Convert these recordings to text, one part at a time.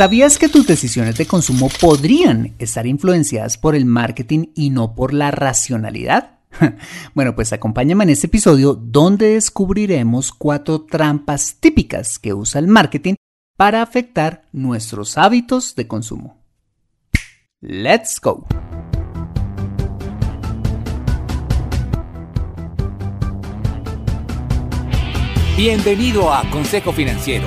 ¿Sabías que tus decisiones de consumo podrían estar influenciadas por el marketing y no por la racionalidad? Bueno, pues acompáñame en este episodio donde descubriremos cuatro trampas típicas que usa el marketing para afectar nuestros hábitos de consumo. ¡Let's go! Bienvenido a Consejo Financiero,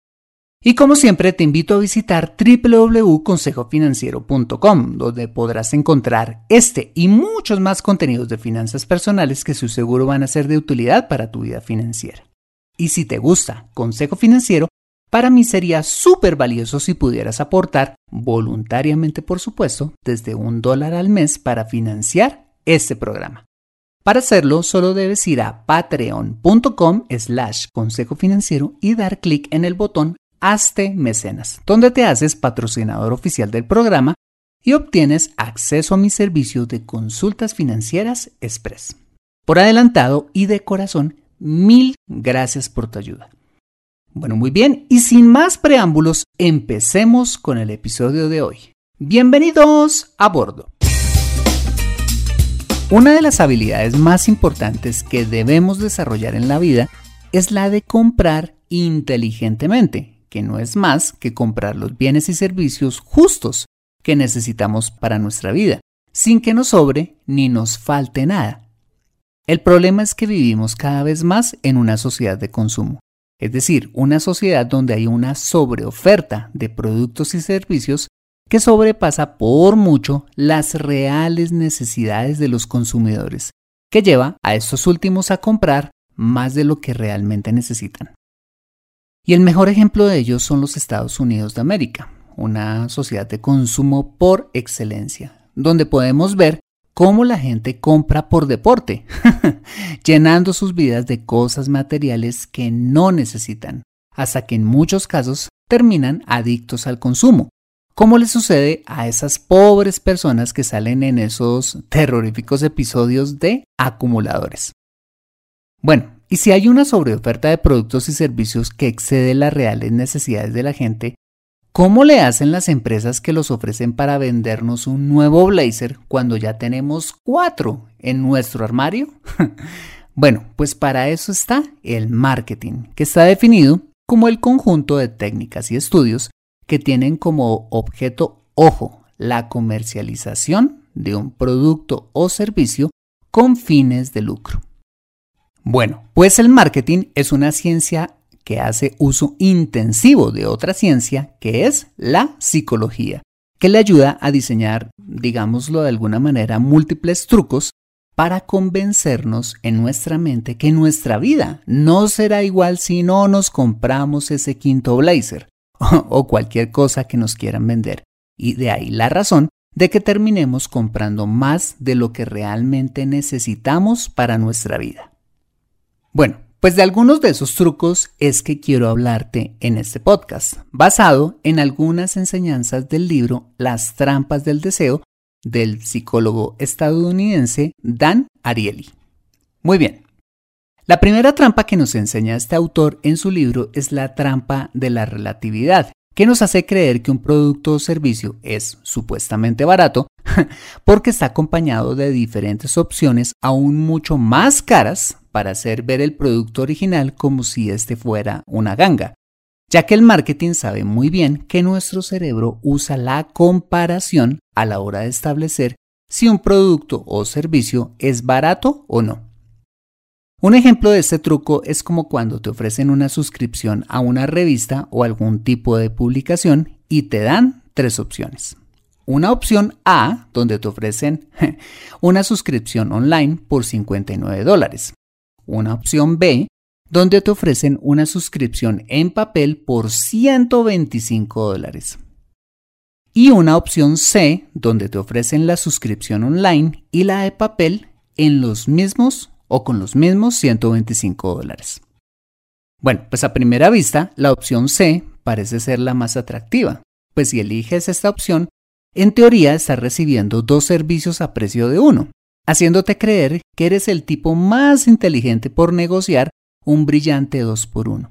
Y como siempre te invito a visitar www.consejofinanciero.com, donde podrás encontrar este y muchos más contenidos de finanzas personales que su seguro van a ser de utilidad para tu vida financiera. Y si te gusta Consejo Financiero, para mí sería súper valioso si pudieras aportar, voluntariamente por supuesto, desde un dólar al mes para financiar este programa. Para hacerlo, solo debes ir a patreon.com slash consejo financiero y dar clic en el botón Hazte Mecenas, donde te haces patrocinador oficial del programa y obtienes acceso a mis servicios de consultas financieras express. Por adelantado y de corazón, mil gracias por tu ayuda. Bueno, muy bien, y sin más preámbulos, empecemos con el episodio de hoy. Bienvenidos a bordo. Una de las habilidades más importantes que debemos desarrollar en la vida es la de comprar inteligentemente, que no es más que comprar los bienes y servicios justos que necesitamos para nuestra vida, sin que nos sobre ni nos falte nada. El problema es que vivimos cada vez más en una sociedad de consumo, es decir, una sociedad donde hay una sobreoferta de productos y servicios que sobrepasa por mucho las reales necesidades de los consumidores, que lleva a estos últimos a comprar más de lo que realmente necesitan. Y el mejor ejemplo de ello son los Estados Unidos de América, una sociedad de consumo por excelencia, donde podemos ver cómo la gente compra por deporte, llenando sus vidas de cosas materiales que no necesitan, hasta que en muchos casos terminan adictos al consumo, como le sucede a esas pobres personas que salen en esos terroríficos episodios de acumuladores. Bueno, y si hay una sobreoferta de productos y servicios que excede las reales necesidades de la gente, ¿cómo le hacen las empresas que los ofrecen para vendernos un nuevo blazer cuando ya tenemos cuatro en nuestro armario? bueno, pues para eso está el marketing, que está definido como el conjunto de técnicas y estudios que tienen como objeto, ojo, la comercialización de un producto o servicio con fines de lucro. Bueno, pues el marketing es una ciencia que hace uso intensivo de otra ciencia que es la psicología, que le ayuda a diseñar, digámoslo de alguna manera, múltiples trucos para convencernos en nuestra mente que nuestra vida no será igual si no nos compramos ese quinto blazer o cualquier cosa que nos quieran vender. Y de ahí la razón de que terminemos comprando más de lo que realmente necesitamos para nuestra vida. Bueno, pues de algunos de esos trucos es que quiero hablarte en este podcast, basado en algunas enseñanzas del libro Las trampas del deseo del psicólogo estadounidense Dan Ariely. Muy bien. La primera trampa que nos enseña este autor en su libro es la trampa de la relatividad, que nos hace creer que un producto o servicio es supuestamente barato porque está acompañado de diferentes opciones aún mucho más caras para hacer ver el producto original como si este fuera una ganga, ya que el marketing sabe muy bien que nuestro cerebro usa la comparación a la hora de establecer si un producto o servicio es barato o no. Un ejemplo de este truco es como cuando te ofrecen una suscripción a una revista o algún tipo de publicación y te dan tres opciones. Una opción A, donde te ofrecen una suscripción online por 59 dólares. Una opción B, donde te ofrecen una suscripción en papel por 125 dólares. Y una opción C, donde te ofrecen la suscripción online y la de papel en los mismos o con los mismos 125 dólares. Bueno, pues a primera vista, la opción C parece ser la más atractiva, pues si eliges esta opción, en teoría estás recibiendo dos servicios a precio de uno, haciéndote creer que eres el tipo más inteligente por negociar un brillante 2 por 1.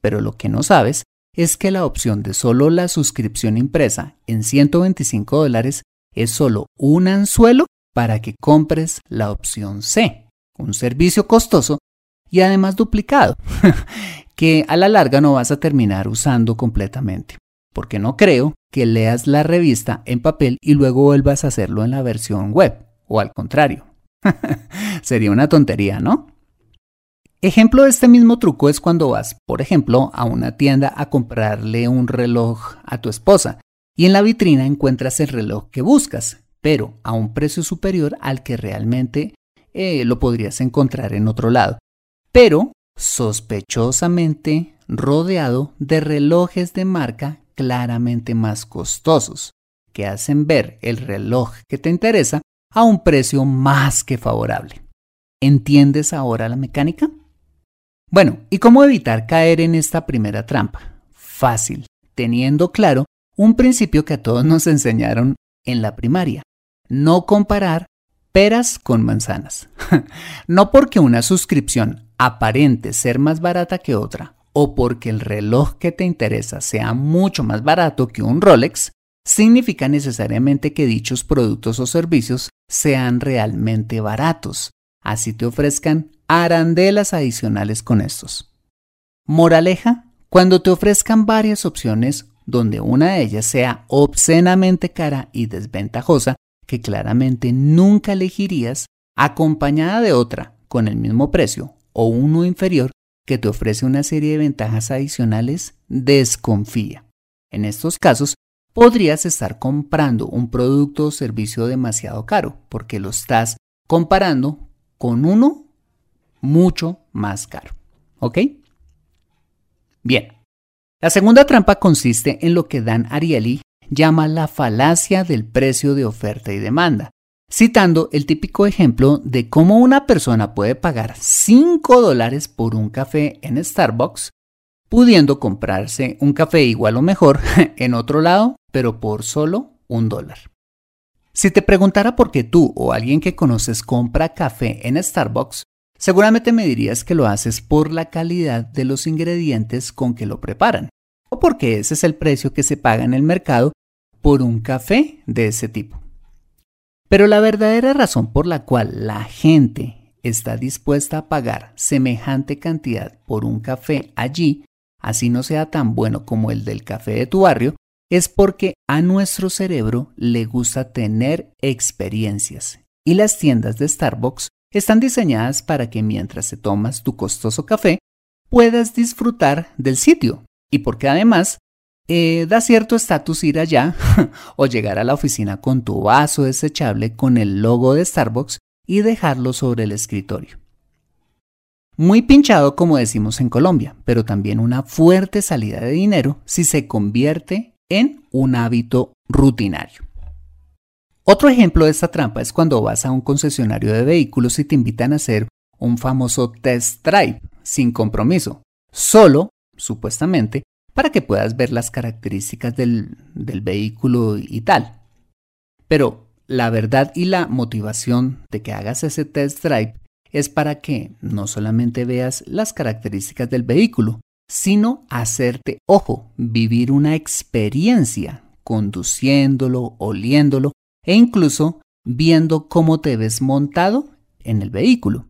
Pero lo que no sabes es que la opción de solo la suscripción impresa en 125 dólares es solo un anzuelo para que compres la opción C un servicio costoso y además duplicado, que a la larga no vas a terminar usando completamente, porque no creo que leas la revista en papel y luego vuelvas a hacerlo en la versión web, o al contrario. Sería una tontería, ¿no? Ejemplo de este mismo truco es cuando vas, por ejemplo, a una tienda a comprarle un reloj a tu esposa y en la vitrina encuentras el reloj que buscas, pero a un precio superior al que realmente eh, lo podrías encontrar en otro lado, pero sospechosamente rodeado de relojes de marca claramente más costosos, que hacen ver el reloj que te interesa a un precio más que favorable. ¿Entiendes ahora la mecánica? Bueno, ¿y cómo evitar caer en esta primera trampa? Fácil, teniendo claro un principio que a todos nos enseñaron en la primaria. No comparar peras con manzanas. no porque una suscripción aparente ser más barata que otra o porque el reloj que te interesa sea mucho más barato que un Rolex, significa necesariamente que dichos productos o servicios sean realmente baratos, así te ofrezcan arandelas adicionales con estos. Moraleja, cuando te ofrezcan varias opciones donde una de ellas sea obscenamente cara y desventajosa, que claramente nunca elegirías acompañada de otra con el mismo precio o uno inferior que te ofrece una serie de ventajas adicionales, desconfía. En estos casos, podrías estar comprando un producto o servicio demasiado caro porque lo estás comparando con uno mucho más caro. ¿Ok? Bien. La segunda trampa consiste en lo que Dan Ariely llama la falacia del precio de oferta y demanda, citando el típico ejemplo de cómo una persona puede pagar 5 dólares por un café en Starbucks, pudiendo comprarse un café igual o mejor en otro lado, pero por solo un dólar. Si te preguntara por qué tú o alguien que conoces compra café en Starbucks, seguramente me dirías que lo haces por la calidad de los ingredientes con que lo preparan, o porque ese es el precio que se paga en el mercado por un café de ese tipo. Pero la verdadera razón por la cual la gente está dispuesta a pagar semejante cantidad por un café allí, así no sea tan bueno como el del café de tu barrio, es porque a nuestro cerebro le gusta tener experiencias y las tiendas de Starbucks están diseñadas para que mientras te tomas tu costoso café puedas disfrutar del sitio y porque además eh, da cierto estatus ir allá o llegar a la oficina con tu vaso desechable con el logo de Starbucks y dejarlo sobre el escritorio. Muy pinchado como decimos en Colombia, pero también una fuerte salida de dinero si se convierte en un hábito rutinario. Otro ejemplo de esta trampa es cuando vas a un concesionario de vehículos y te invitan a hacer un famoso test drive sin compromiso, solo, supuestamente, para que puedas ver las características del, vehículo y tal. Pero la verdad y la motivación de que hagas ese test drive es para que no solamente veas las características del vehículo, sino hacerte, ojo, vivir una experiencia conduciéndolo, oliéndolo e incluso viendo cómo te ves montado en el vehículo.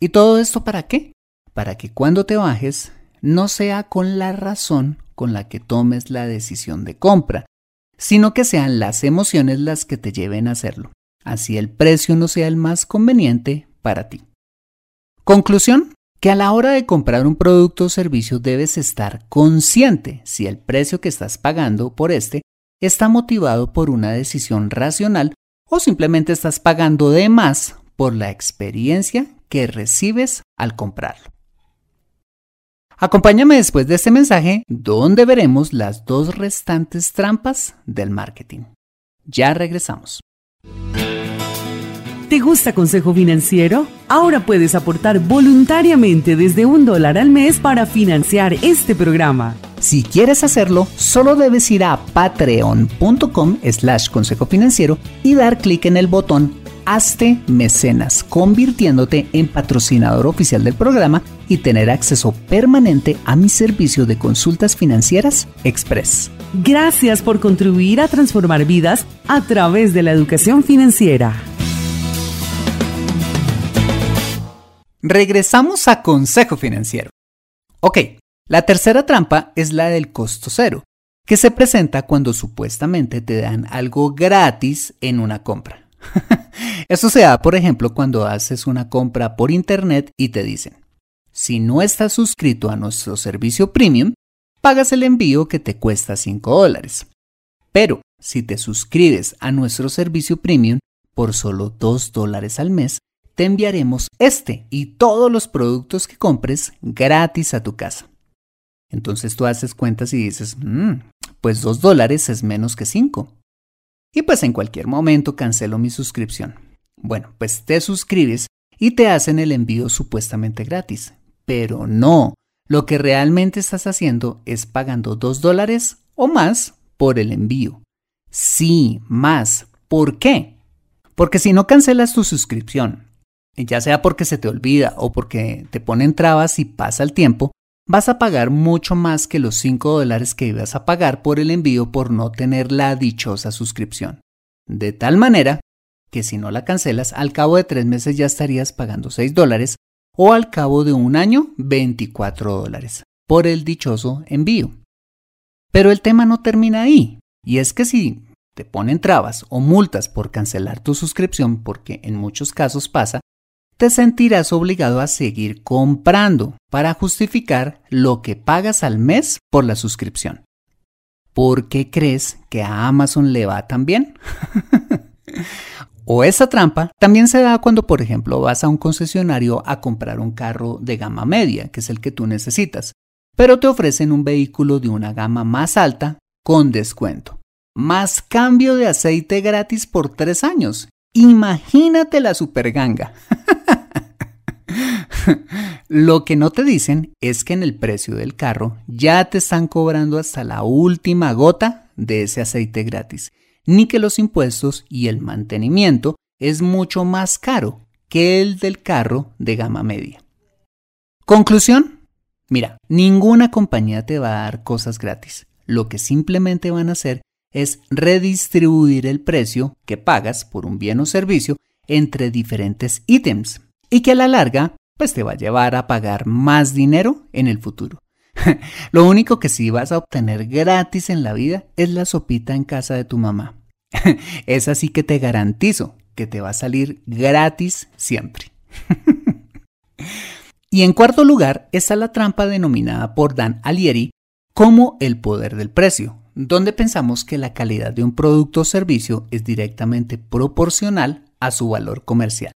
¿Y todo esto para qué? Para que cuando te bajes no sea con la razón con la que tomes la decisión de compra, sino que sean las emociones las que te lleven a hacerlo. Así el precio no sea el más conveniente para ti. Conclusión, que a la hora de comprar un producto o servicio debes estar consciente si el precio que estás pagando por este está motivado por una decisión racional o simplemente estás pagando de más por la experiencia que recibes al comprarlo. Acompáñame después de este mensaje donde veremos las dos restantes trampas del marketing. Ya regresamos. ¿Te gusta Consejo Financiero? Ahora puedes aportar voluntariamente desde un dólar al mes para financiar este programa. Si quieres hacerlo, solo debes ir a patreon.com slash consejo financiero y dar clic en el botón Hazte Mecenas, convirtiéndote en patrocinador oficial del programa y tener acceso permanente a mi servicio de consultas financieras Express. Gracias por contribuir a transformar vidas a través de la educación financiera. Regresamos a Consejo Financiero. Ok, la tercera trampa es la del costo cero, que se presenta cuando supuestamente te dan algo gratis en una compra. Eso se da, por ejemplo, cuando haces una compra por internet y te dicen, si no estás suscrito a nuestro servicio premium, pagas el envío que te cuesta 5 dólares. Pero si te suscribes a nuestro servicio premium por solo 2 dólares al mes, te enviaremos este y todos los productos que compres gratis a tu casa. Entonces tú haces cuentas y dices, mm, pues 2 dólares es menos que 5. Y pues en cualquier momento cancelo mi suscripción. Bueno, pues te suscribes y te hacen el envío supuestamente gratis. Pero no, lo que realmente estás haciendo es pagando 2 dólares o más por el envío. Sí, más. ¿Por qué? Porque si no cancelas tu suscripción ya sea porque se te olvida o porque te ponen trabas y pasa el tiempo, vas a pagar mucho más que los 5 dólares que ibas a pagar por el envío por no tener la dichosa suscripción. De tal manera que si no la cancelas, al cabo de 3 meses ya estarías pagando 6 dólares o al cabo de un año 24 dólares por el dichoso envío. Pero el tema no termina ahí, y es que si te ponen trabas o multas por cancelar tu suscripción, porque en muchos casos pasa, te sentirás obligado a seguir comprando para justificar lo que pagas al mes por la suscripción. ¿Por qué crees que a Amazon le va tan bien? o esa trampa también se da cuando, por ejemplo, vas a un concesionario a comprar un carro de gama media, que es el que tú necesitas, pero te ofrecen un vehículo de una gama más alta con descuento, más cambio de aceite gratis por tres años. Imagínate la superganga. Lo que no te dicen es que en el precio del carro ya te están cobrando hasta la última gota de ese aceite gratis, ni que los impuestos y el mantenimiento es mucho más caro que el del carro de gama media. Conclusión. Mira, ninguna compañía te va a dar cosas gratis. Lo que simplemente van a hacer es redistribuir el precio que pagas por un bien o servicio entre diferentes ítems y que a la larga pues te va a llevar a pagar más dinero en el futuro. Lo único que sí vas a obtener gratis en la vida es la sopita en casa de tu mamá. es así que te garantizo que te va a salir gratis siempre. y en cuarto lugar está la trampa denominada por Dan Alieri como el poder del precio, donde pensamos que la calidad de un producto o servicio es directamente proporcional a su valor comercial.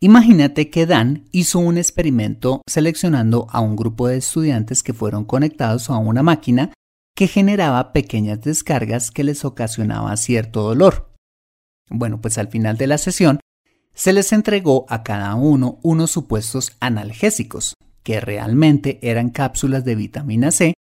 Imagínate que Dan hizo un experimento seleccionando a un grupo de estudiantes que fueron conectados a una máquina que generaba pequeñas descargas que les ocasionaba cierto dolor. Bueno, pues al final de la sesión se les entregó a cada uno unos supuestos analgésicos, que realmente eran cápsulas de vitamina C,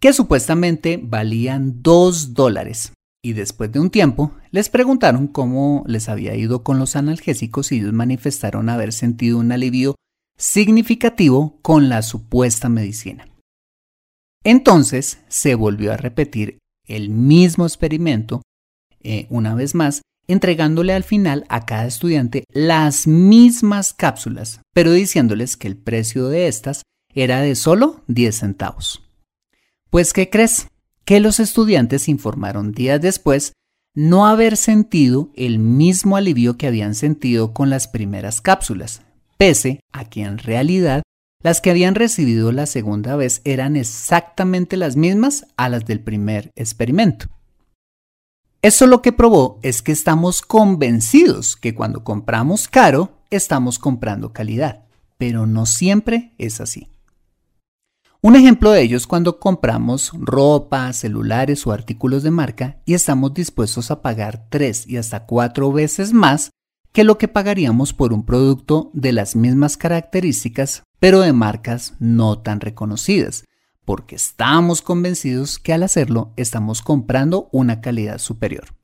que supuestamente valían 2 dólares y después de un tiempo les preguntaron cómo les había ido con los analgésicos y ellos manifestaron haber sentido un alivio significativo con la supuesta medicina. Entonces se volvió a repetir el mismo experimento eh, una vez más, entregándole al final a cada estudiante las mismas cápsulas, pero diciéndoles que el precio de estas era de solo 10 centavos. Pues, ¿qué crees? Que los estudiantes informaron días después no haber sentido el mismo alivio que habían sentido con las primeras cápsulas, pese a que en realidad las que habían recibido la segunda vez eran exactamente las mismas a las del primer experimento. Eso lo que probó es que estamos convencidos que cuando compramos caro, estamos comprando calidad, pero no siempre es así. Un ejemplo de ello es cuando compramos ropa, celulares o artículos de marca y estamos dispuestos a pagar tres y hasta cuatro veces más que lo que pagaríamos por un producto de las mismas características, pero de marcas no tan reconocidas, porque estamos convencidos que al hacerlo estamos comprando una calidad superior.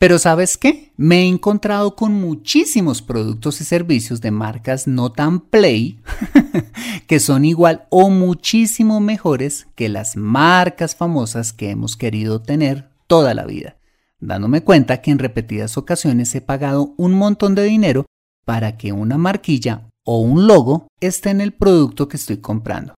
Pero ¿sabes qué? Me he encontrado con muchísimos productos y servicios de marcas no tan play que son igual o muchísimo mejores que las marcas famosas que hemos querido tener toda la vida, dándome cuenta que en repetidas ocasiones he pagado un montón de dinero para que una marquilla o un logo esté en el producto que estoy comprando.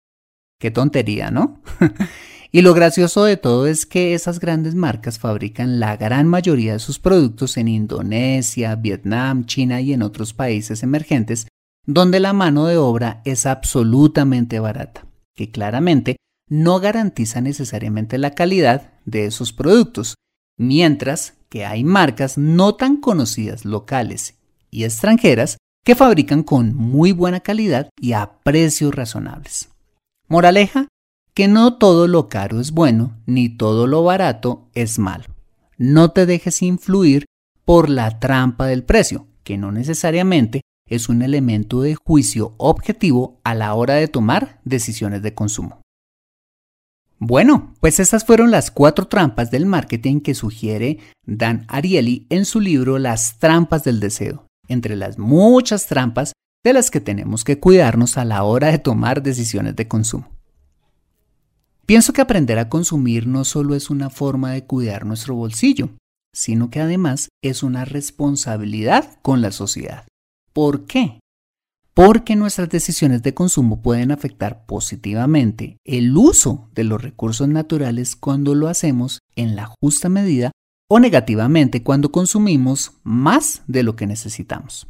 Qué tontería, ¿no? y lo gracioso de todo es que esas grandes marcas fabrican la gran mayoría de sus productos en Indonesia, Vietnam, China y en otros países emergentes, donde la mano de obra es absolutamente barata, que claramente no garantiza necesariamente la calidad de esos productos, mientras que hay marcas no tan conocidas locales y extranjeras que fabrican con muy buena calidad y a precios razonables. Moraleja, que no todo lo caro es bueno, ni todo lo barato es malo. No te dejes influir por la trampa del precio, que no necesariamente es un elemento de juicio objetivo a la hora de tomar decisiones de consumo. Bueno, pues estas fueron las cuatro trampas del marketing que sugiere Dan Ariely en su libro Las trampas del deseo, entre las muchas trampas de las que tenemos que cuidarnos a la hora de tomar decisiones de consumo. Pienso que aprender a consumir no solo es una forma de cuidar nuestro bolsillo, sino que además es una responsabilidad con la sociedad. ¿Por qué? Porque nuestras decisiones de consumo pueden afectar positivamente el uso de los recursos naturales cuando lo hacemos en la justa medida o negativamente cuando consumimos más de lo que necesitamos.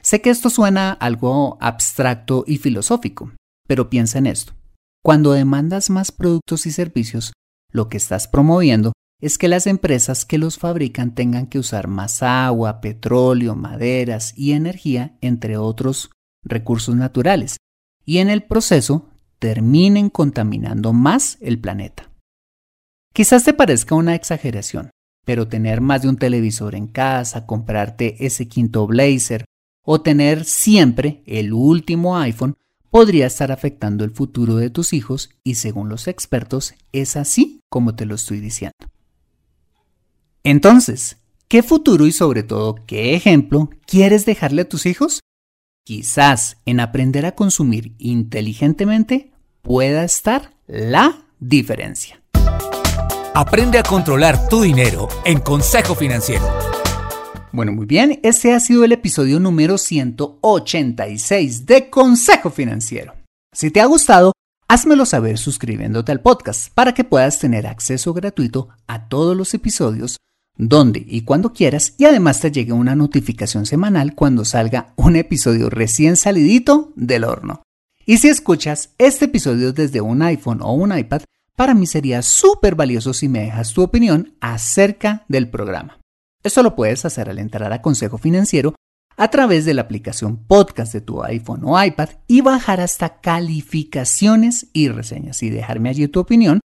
Sé que esto suena algo abstracto y filosófico, pero piensa en esto. Cuando demandas más productos y servicios, lo que estás promoviendo es que las empresas que los fabrican tengan que usar más agua, petróleo, maderas y energía, entre otros recursos naturales, y en el proceso terminen contaminando más el planeta. Quizás te parezca una exageración, pero tener más de un televisor en casa, comprarte ese quinto blazer o tener siempre el último iPhone podría estar afectando el futuro de tus hijos y según los expertos es así como te lo estoy diciendo. Entonces, ¿qué futuro y sobre todo qué ejemplo quieres dejarle a tus hijos? Quizás en aprender a consumir inteligentemente pueda estar la diferencia. Aprende a controlar tu dinero en Consejo Financiero. Bueno, muy bien, este ha sido el episodio número 186 de Consejo Financiero. Si te ha gustado, házmelo saber suscribiéndote al podcast para que puedas tener acceso gratuito a todos los episodios donde y cuando quieras y además te llegue una notificación semanal cuando salga un episodio recién salidito del horno. Y si escuchas este episodio desde un iPhone o un iPad, para mí sería súper valioso si me dejas tu opinión acerca del programa. Esto lo puedes hacer al entrar a Consejo Financiero a través de la aplicación podcast de tu iPhone o iPad y bajar hasta calificaciones y reseñas y dejarme allí tu opinión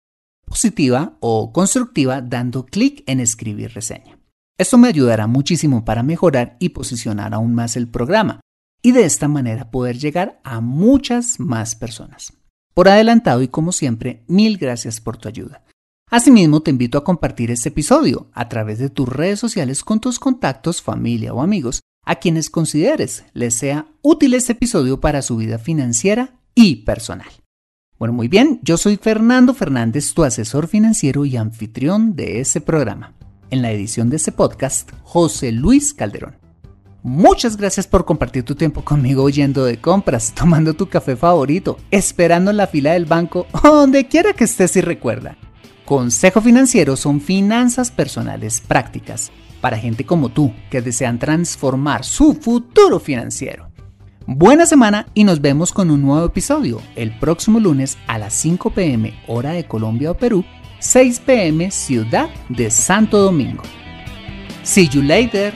positiva o constructiva dando clic en escribir reseña. Esto me ayudará muchísimo para mejorar y posicionar aún más el programa y de esta manera poder llegar a muchas más personas. Por adelantado y como siempre, mil gracias por tu ayuda. Asimismo, te invito a compartir este episodio a través de tus redes sociales con tus contactos, familia o amigos a quienes consideres les sea útil este episodio para su vida financiera y personal. Bueno, muy bien, yo soy Fernando Fernández, tu asesor financiero y anfitrión de este programa. En la edición de este podcast, José Luis Calderón. Muchas gracias por compartir tu tiempo conmigo oyendo de compras, tomando tu café favorito, esperando en la fila del banco o donde quiera que estés y recuerda. Consejo Financiero son finanzas personales prácticas para gente como tú que desean transformar su futuro financiero. Buena semana y nos vemos con un nuevo episodio el próximo lunes a las 5 pm hora de Colombia o Perú, 6 pm ciudad de Santo Domingo. See you later.